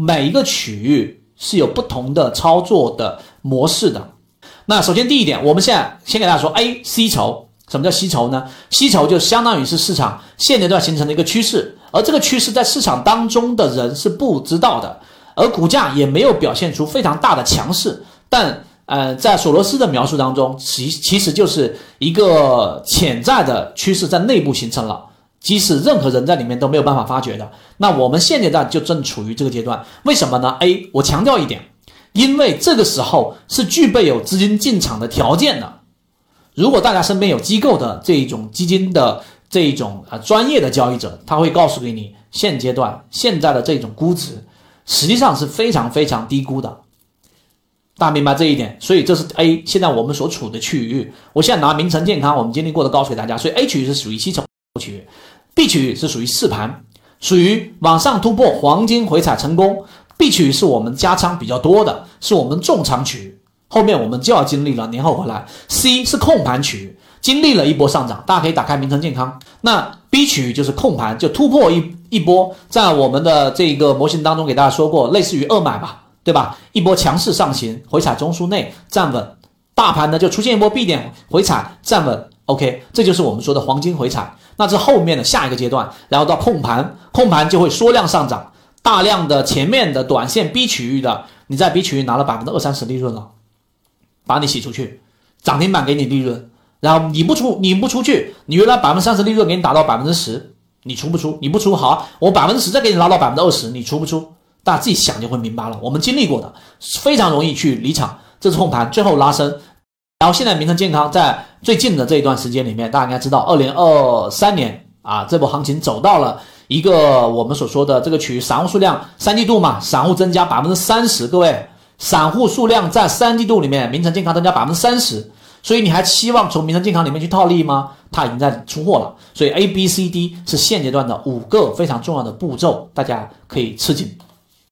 每一个区域是有不同的操作的模式的。那首先第一点，我们现在先给大家说 A 吸筹，什么叫吸筹呢？吸筹就相当于是市场现阶段形成的一个趋势，而这个趋势在市场当中的人是不知道的，而股价也没有表现出非常大的强势，但。呃，在索罗斯的描述当中，其其实就是一个潜在的趋势在内部形成了，即使任何人在里面都没有办法发觉的。那我们现阶段就正处于这个阶段，为什么呢？A，我强调一点，因为这个时候是具备有资金进场的条件的。如果大家身边有机构的这一种基金的这一种啊专业的交易者，他会告诉给你，现阶段现在的这种估值实际上是非常非常低估的。大家明白这一点，所以这是 A 现在我们所处的区域。我现在拿名城健康我们经历过的告诉大家，所以 A 区域是属于吸筹区域，B 区域是属于试盘，属于往上突破黄金回踩成功。B 区域是我们加仓比较多的，是我们重仓区域，后面我们就要经历了年后回来。C 是控盘区域，经历了一波上涨，大家可以打开名城健康。那 B 区域就是控盘，就突破一一波，在我们的这个模型当中给大家说过，类似于二买吧。对吧？一波强势上行，回踩中枢内站稳，大盘呢就出现一波 B 点回踩站稳。OK，这就是我们说的黄金回踩。那这后面的下一个阶段，然后到控盘，控盘就会缩量上涨，大量的前面的短线 B 区域的，你在 B 区域拿了百分之二三十利润了，把你洗出去，涨停板给你利润，然后你不出，你不出去，你原来百分之三十利润给你打到百分之十，你出不出？你不出，好，我百分之十再给你拉到百分之二十，你出不出？大家自己想就会明白了，我们经历过的非常容易去离场，这是控盘最后拉升，然后现在民生健康在最近的这一段时间里面，大家应该知道，二零二三年啊，这波行情走到了一个我们所说的这个区域，散户数量三季度嘛，散户增加百分之三十，各位，散户数量在三季度里面，民生健康增加百分之三十，所以你还期望从民生健康里面去套利吗？它已经在出货了，所以 A、B、C、D 是现阶段的五个非常重要的步骤，大家可以吃紧。